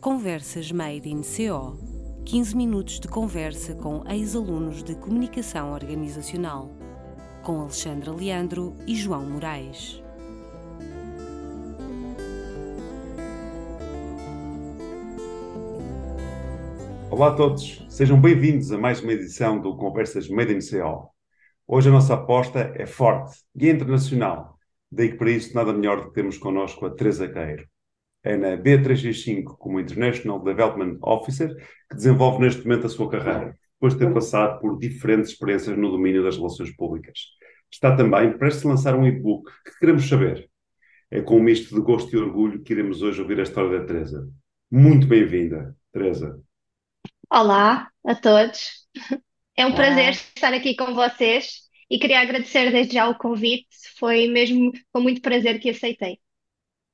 Conversas Made in CO 15 minutos de conversa com ex-alunos de comunicação organizacional, com Alexandra Leandro e João Moraes. Olá a todos, sejam bem-vindos a mais uma edição do Conversas Made in CO. Hoje a nossa aposta é forte e é internacional, daí que para isso nada melhor do que termos connosco a Teresa Queiro. É na B365 como International Development Officer que desenvolve neste momento a sua carreira, depois de ter passado por diferentes experiências no domínio das relações públicas. Está também prestes a lançar um e-book que queremos saber. É com um misto de gosto e orgulho que iremos hoje ouvir a história da Teresa. Muito bem-vinda, Teresa. Olá a todos. É um prazer estar aqui com vocês e queria agradecer desde já o convite. Foi mesmo com muito prazer que aceitei.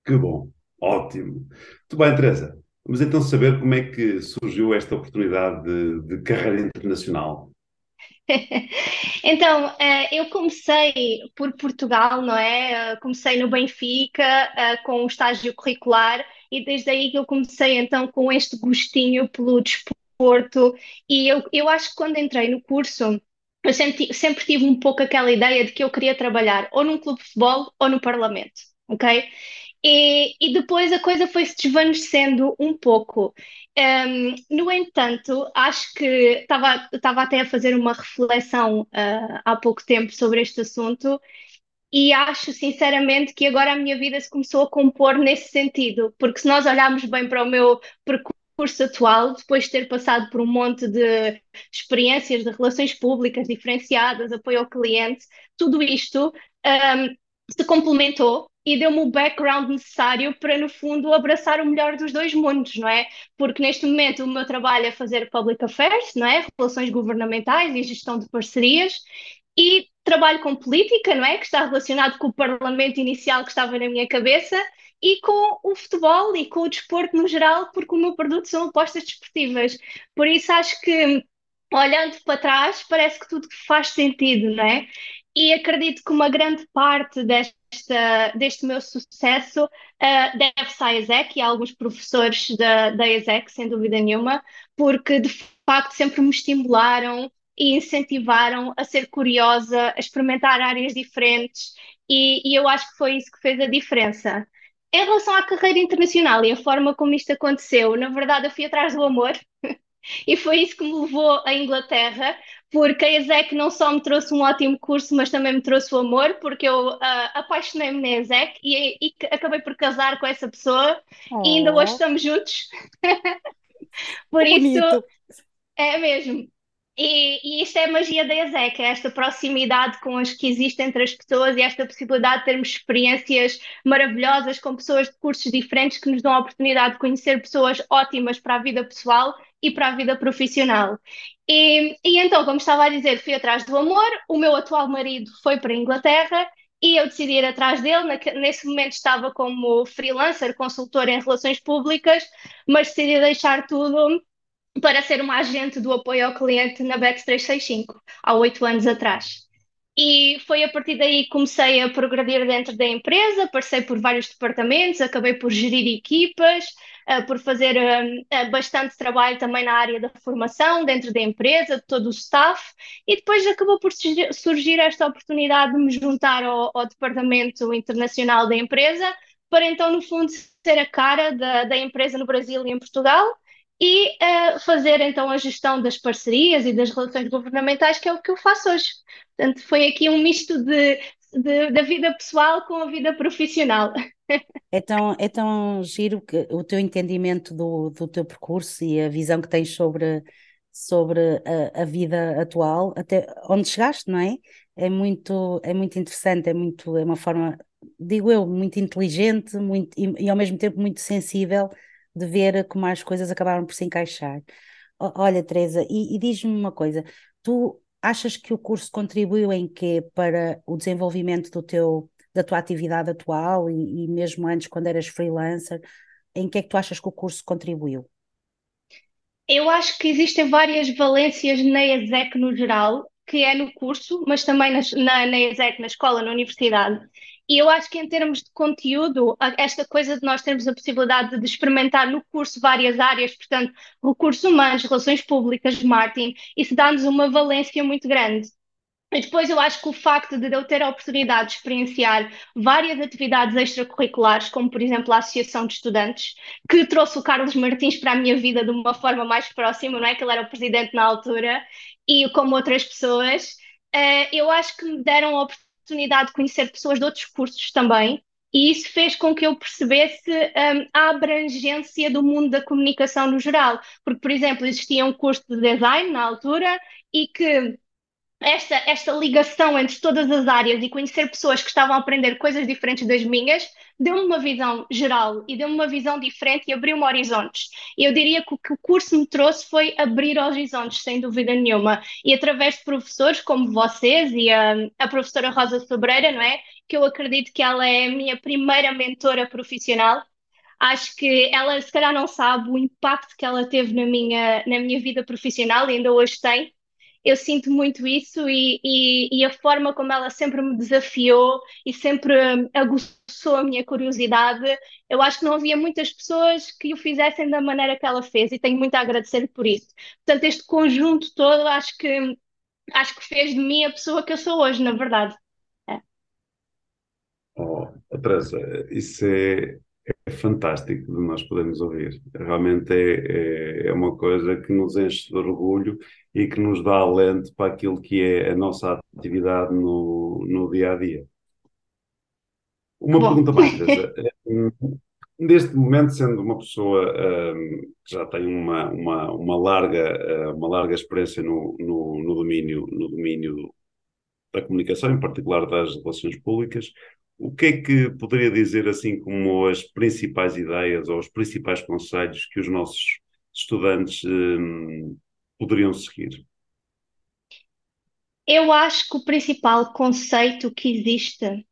Que bom, ótimo. Muito bem, Teresa. Vamos então saber como é que surgiu esta oportunidade de, de carreira internacional. Então, eh, eu comecei por Portugal, não é? Eh, comecei no Benfica, eh, com um estágio curricular, e desde aí que eu comecei então com este gostinho pelo desporto. E eu, eu acho que quando entrei no curso, eu sempre, sempre tive um pouco aquela ideia de que eu queria trabalhar ou num clube de futebol ou no Parlamento, ok? E, e depois a coisa foi se desvanecendo um pouco. Um, no entanto, acho que estava, até a fazer uma reflexão uh, há pouco tempo sobre este assunto e acho sinceramente que agora a minha vida se começou a compor nesse sentido, porque se nós olharmos bem para o meu percurso curso atual, depois de ter passado por um monte de experiências de relações públicas diferenciadas, apoio ao cliente, tudo isto um, se complementou e deu-me o background necessário para, no fundo, abraçar o melhor dos dois mundos, não é? Porque neste momento o meu trabalho é fazer public affairs, não é? Relações governamentais e gestão de parcerias, e trabalho com política, não é? Que está relacionado com o parlamento inicial que estava na minha cabeça, e com o futebol e com o desporto no geral, porque o meu produto são apostas desportivas. Por isso acho que, olhando para trás, parece que tudo faz sentido, não é? E acredito que uma grande parte desta, deste meu sucesso uh, deve-se à ESEC e a alguns professores da, da ESEC, sem dúvida nenhuma, porque de facto sempre me estimularam e incentivaram a ser curiosa, a experimentar áreas diferentes, e, e eu acho que foi isso que fez a diferença. Em relação à carreira internacional e a forma como isto aconteceu, na verdade eu fui atrás do amor e foi isso que me levou à Inglaterra, porque a ESEC não só me trouxe um ótimo curso, mas também me trouxe o amor, porque eu uh, apaixonei-me na ESEC e, e, acabei por casar com essa pessoa oh. e ainda hoje oh. estamos juntos. por que isso, bonito. é mesmo. E, e, isto é a magia da ESEC, é esta proximidade com as que existem entre as pessoas e esta possibilidade de termos experiências maravilhosas com pessoas de cursos diferentes que nos dão a oportunidade de conhecer pessoas ótimas para a vida pessoal e para a vida profissional. E, e então, como estava a dizer, fui atrás do amor, o meu atual marido foi para a Inglaterra e eu decidi ir atrás dele. Nesse momento estava como freelancer, consultor em relações públicas, mas decidi deixar tudo para ser uma agente do apoio ao cliente na BEX 365, há oito anos atrás. E foi a partir daí que comecei a progredir dentro da empresa, passei por vários departamentos, acabei por gerir equipas, uh, por fazer uh, bastante trabalho também na área da formação dentro da empresa, de todo o staff, e depois acabou por surgir esta oportunidade de me juntar ao, ao departamento internacional da empresa, para então, no fundo, ser a cara da, da empresa no Brasil e em Portugal e uh, fazer então a gestão das parcerias e das relações governamentais, que é o que eu faço hoje. Portanto, foi aqui um misto de, de da vida pessoal com a vida profissional. É tão, é tão giro que o teu entendimento do, do teu percurso e a visão que tens sobre, sobre a, a vida atual, até onde chegaste, não é? É muito, é muito interessante, é muito, é uma forma, digo eu, muito inteligente muito, e, e ao mesmo tempo muito sensível de ver como as coisas acabaram por se encaixar. Olha, Teresa, e, e diz-me uma coisa: tu achas que o curso contribuiu em quê para o desenvolvimento do teu, da tua atividade atual e, e mesmo antes, quando eras freelancer? Em que é que tu achas que o curso contribuiu? Eu acho que existem várias valências na ESEC no geral, que é no curso, mas também na, na, na ESEC, na escola, na universidade. E eu acho que em termos de conteúdo, esta coisa de nós termos a possibilidade de experimentar no curso várias áreas, portanto, recursos humanos, relações públicas, marketing, isso dá-nos uma valência muito grande. E depois eu acho que o facto de eu ter a oportunidade de experienciar várias atividades extracurriculares, como por exemplo a Associação de Estudantes, que trouxe o Carlos Martins para a minha vida de uma forma mais próxima, não é? Que ele era o presidente na altura, e como outras pessoas, uh, eu acho que me deram a oportunidade de conhecer pessoas de outros cursos também, e isso fez com que eu percebesse um, a abrangência do mundo da comunicação no geral. Porque, por exemplo, existia um curso de design na altura e que esta, esta ligação entre todas as áreas e conhecer pessoas que estavam a aprender coisas diferentes das minhas, deu-me uma visão geral e deu-me uma visão diferente e abriu-me horizontes. Eu diria que o que o curso me trouxe foi abrir horizontes, sem dúvida nenhuma. E através de professores como vocês e a, a professora Rosa Sobreira, não é? Que eu acredito que ela é a minha primeira mentora profissional. Acho que ela, se calhar, não sabe o impacto que ela teve na minha, na minha vida profissional e ainda hoje tem eu sinto muito isso e, e, e, a forma como ela sempre me desafiou e sempre aguçou a minha curiosidade. Eu acho que não havia muitas pessoas que o fizessem da maneira que ela fez e tenho muito a agradecer por isso. Portanto, este conjunto todo acho que acho que fez de mim a pessoa que eu sou hoje, na verdade. É. Oh, Teresa, isso é, é fantástico de nós podermos ouvir. Realmente é, é, é, uma coisa que nos enche de orgulho e que nos dá alento para aquilo que é a nossa atividade no, no dia a dia. Uma Bom. pergunta mais, Teresa. Neste momento, sendo uma pessoa um, que já tem uma, uma, uma, larga, uma larga experiência no, no, no, domínio, no domínio da comunicação, em particular das relações públicas, o que é que poderia dizer assim como as principais ideias ou os principais conselhos que os nossos estudantes hum, poderiam seguir? Eu acho que o principal conceito que existe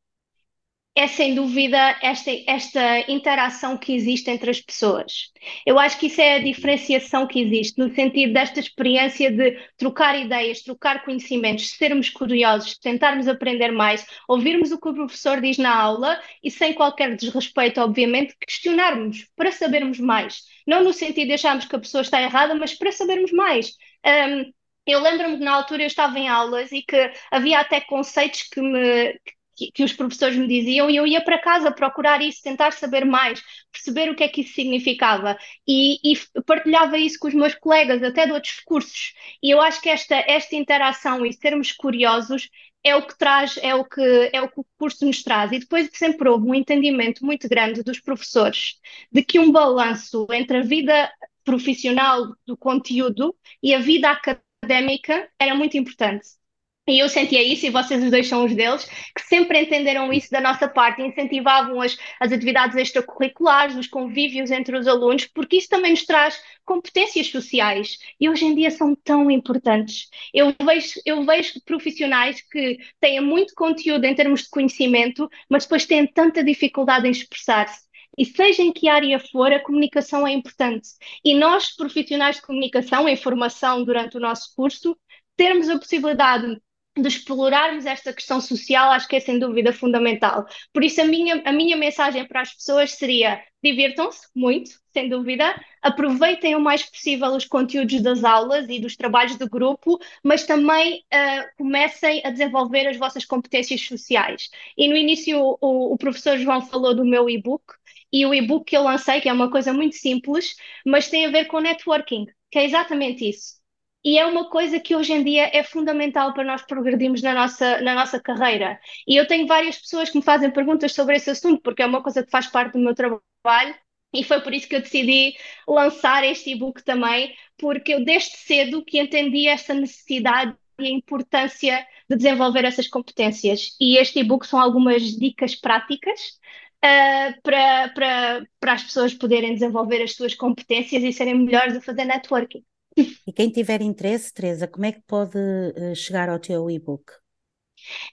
é sem dúvida esta, esta interação que existe entre as pessoas. Eu acho que isso é a diferenciação que existe, no sentido desta experiência de trocar ideias, trocar conhecimentos, sermos curiosos, tentarmos aprender mais, ouvirmos o que o professor diz na aula e, sem qualquer desrespeito, obviamente, questionarmos para sabermos mais. Não no sentido de acharmos que a pessoa está errada, mas para sabermos mais. Um, eu lembro-me que na altura eu estava em aulas e que havia até conceitos que me que, que, os professores me diziam e eu ia para casa procurar isso, tentar saber mais, perceber o que é que isso significava e, e, partilhava isso com os meus colegas, até de outros cursos. E eu acho que esta, esta interação e sermos curiosos é o que traz, é o que, é o que o curso nos traz. E depois sempre houve um entendimento muito grande dos professores de que um balanço entre a vida profissional do conteúdo e a vida académica era muito importante. E eu sentia isso, e vocês os dois são os deles, que sempre entenderam isso da nossa parte, incentivavam as, as atividades extracurriculares, os convívios entre os alunos, porque isso também nos traz competências sociais e hoje em dia são tão importantes. Eu vejo, eu vejo profissionais que têm muito conteúdo em termos de conhecimento, mas depois têm tanta dificuldade em expressar-se. E seja em que área for, a comunicação é importante. E nós, profissionais de comunicação, em formação durante o nosso curso, termos a possibilidade de explorarmos esta questão social, acho que é sem dúvida fundamental. Por isso, a minha, a minha mensagem para as pessoas seria: divirtam-se muito, sem dúvida, aproveitem o mais possível os conteúdos das aulas e dos trabalhos de grupo, mas também uh, comecem a desenvolver as vossas competências sociais. E no início, o, o professor João falou do meu e-book. E o e-book que eu lancei, que é uma coisa muito simples, mas tem a ver com networking, que é exatamente isso e é uma coisa que hoje em dia é fundamental para nós progredirmos na nossa, na nossa carreira. E eu tenho várias pessoas que me fazem perguntas sobre esse assunto, porque é uma coisa que faz parte do meu trabalho. E foi por isso que eu decidi lançar este e-book também, porque eu desde cedo que entendi esta necessidade e a importância de desenvolver essas competências. E este e-book são algumas dicas práticas uh, para, para, para as pessoas poderem desenvolver as suas competências e serem melhores a fazer networking. E quem tiver interesse, Teresa, como é que pode uh, chegar ao teu e-book?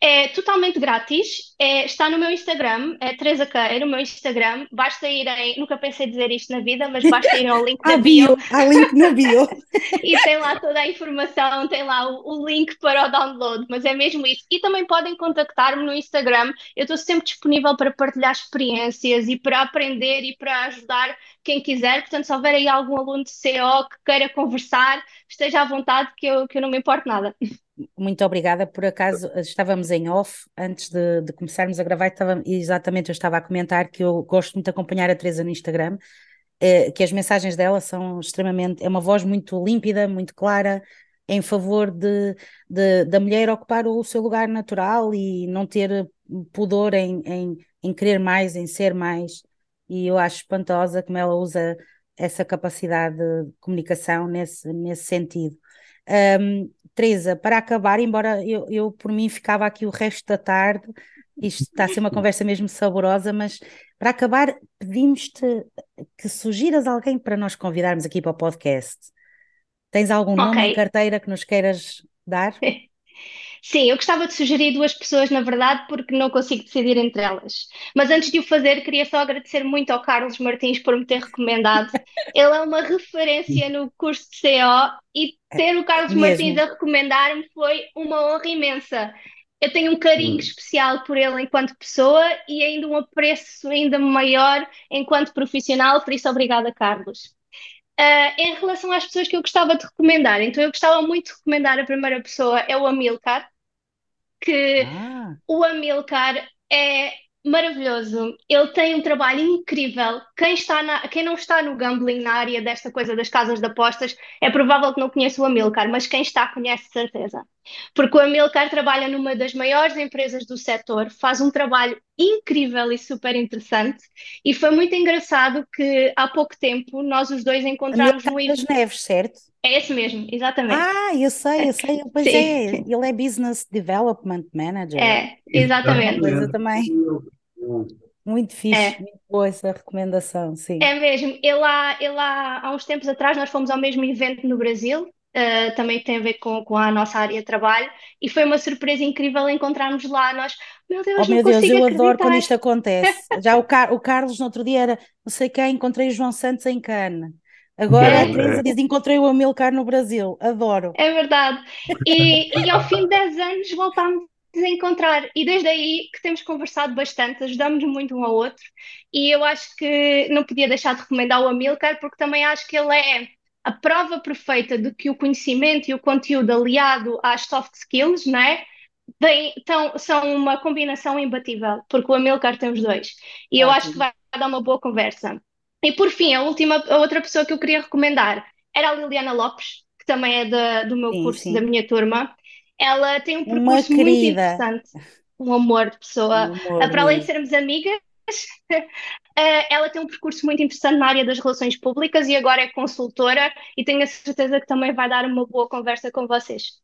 É totalmente grátis, é, está no meu Instagram, é Teresa Queiro, no meu Instagram. Basta irem, nunca pensei dizer isto na vida, mas basta irem ao link bio, bio há link na bio. e tem lá toda a informação, tem lá o, o link para o download, mas é mesmo isso. E também podem contactar-me no Instagram, eu estou sempre disponível para partilhar experiências e para aprender e para ajudar quem quiser. Portanto, se houver aí algum aluno de CO que queira conversar, esteja à vontade, que eu, que eu não me importo nada. Muito obrigada. Por acaso estávamos em off antes de, de começarmos a gravar, estava, exatamente eu estava a comentar que eu gosto muito de acompanhar a Teresa no Instagram, eh, que as mensagens dela são extremamente, é uma voz muito límpida, muito clara, em favor de, de da mulher ocupar o seu lugar natural e não ter pudor em, em, em querer mais, em ser mais. E eu acho espantosa como ela usa essa capacidade de comunicação nesse, nesse sentido. Um, Teresa, para acabar, embora eu, eu por mim ficava aqui o resto da tarde, isto está a ser uma conversa mesmo saborosa, mas para acabar, pedimos-te que sugiras alguém para nós convidarmos aqui para o podcast. Tens algum nome Ok. em carteira que nos queiras dar? Sim, eu gostava de sugerir duas pessoas, na verdade, porque não consigo decidir entre elas. Mas antes de o fazer, queria só agradecer muito ao Carlos Martins por me ter recomendado. Ele é uma referência no curso de CO e ter o Carlos Martins Mesmo. a recomendar-me foi uma honra imensa. Eu tenho um carinho Hum. especial por ele enquanto pessoa e ainda um apreço ainda maior enquanto profissional, por isso obrigada, Carlos. Ah, em relação às pessoas que eu gostava de recomendar, então eu gostava muito de recomendar a primeira pessoa é o Amilcar, que Ah, o Amilcar é maravilhoso. Ele tem um trabalho incrível. Quem está na- quem não está no gambling, na área desta coisa das casas de apostas, é provável que não conheça o Amilcar, mas quem está conhece certeza. Porque o Amilcar trabalha numa das maiores empresas do setor, faz um trabalho incrível e super interessante. E foi muito engraçado que há pouco tempo nós os dois encontramos no. Neves, certo? É esse mesmo, exatamente. Ah, eu sei, eu sei, pois Sim. é, ele é Business Development Manager, É, exatamente. coisa também. Muito fixe, É. muito boa essa recomendação, sim. É mesmo. Ele há, ele há, há uns tempos atrás nós fomos ao mesmo evento no Brasil, eh, também tem a ver com, com a nossa área de trabalho, e foi uma surpresa incrível encontrarmos lá. Nós, meu Deus, Oh meu Deus, eu adoro quando acreditar. isto acontece. Já o, Car- o Carlos no outro dia era, não sei quem, encontrei o João Santos em Cannes. Agora a Teresa diz, encontrei o Amilcar no Brasil. Adoro. É verdade. E, e ao fim de 10 anos voltámos a encontrar. E desde aí que temos conversado bastante, ajudamos muito um ao outro. E eu acho que não podia deixar de recomendar o Amilcar, porque também acho que ele é a prova perfeita de que o conhecimento e o conteúdo aliado às soft skills, não é? Bem, então, são uma combinação imbatível, porque o Amilcar tem os dois. E eu acho que vai dar uma boa conversa. E por fim, a última, a outra pessoa que eu queria recomendar era a Liliana Lopes, que também é da- do meu Sim, curso, sim. da minha turma. Ela tem um percurso muito querida. interessante, um amor de pessoa. Um amor Ah, Para além de mesmo. sermos amigas, ah, ela tem um percurso muito interessante na área das relações públicas e agora é consultora e tenho a certeza que também vai dar uma boa conversa com vocês.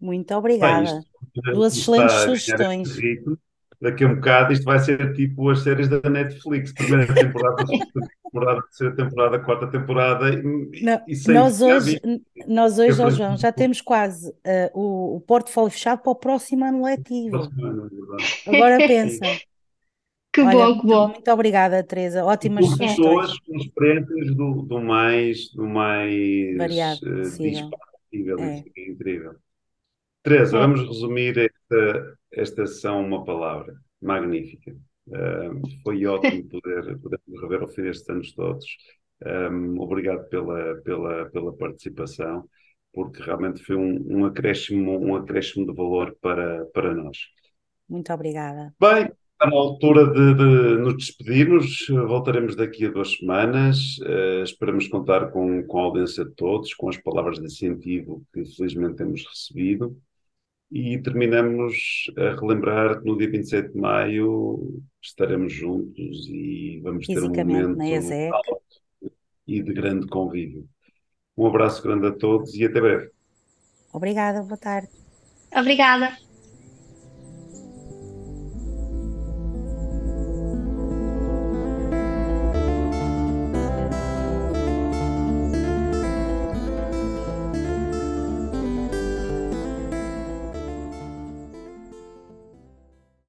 Muito Bem, obrigada. isto Duas excelentes sugestões. ritmo. Daqui a um bocado isto vai ser tipo as séries da Netflix, primeira temporada, segunda temporada, terceira temporada, quarta temporada e, Não, e nós hoje, nós hoje, ó João, já temos quase ah, o, o portfólio fechado para o próximo ano letivo. É? Agora pensa. Que Olha, bom, que bom. muito obrigada, Teresa. Ótimas sugestões. pessoas com experiências do, do mais, do mais Variado eh, possível. É. Isso é incrível. Teresa, vamos resumir esta, esta sessão uma palavra. Magnífica. Um, foi ótimo poder, poder rever ao fim destes anos todos. Um, obrigado pela, pela, pela participação, porque realmente foi um, um acréscimo, um acréscimo de valor para, para nós. Muito obrigada. Bem, está na altura de, de nos despedirmos. Voltaremos daqui a duas semanas. Eh, esperamos contar com, com a audiência de todos, com as palavras de incentivo que felizmente temos recebido. E terminamos a relembrar que no dia 27 de maio estaremos juntos e vamos ter um na momento ESEC. alto e de grande convívio. Um abraço grande a todos e até breve. Obrigada, boa tarde. Obrigada.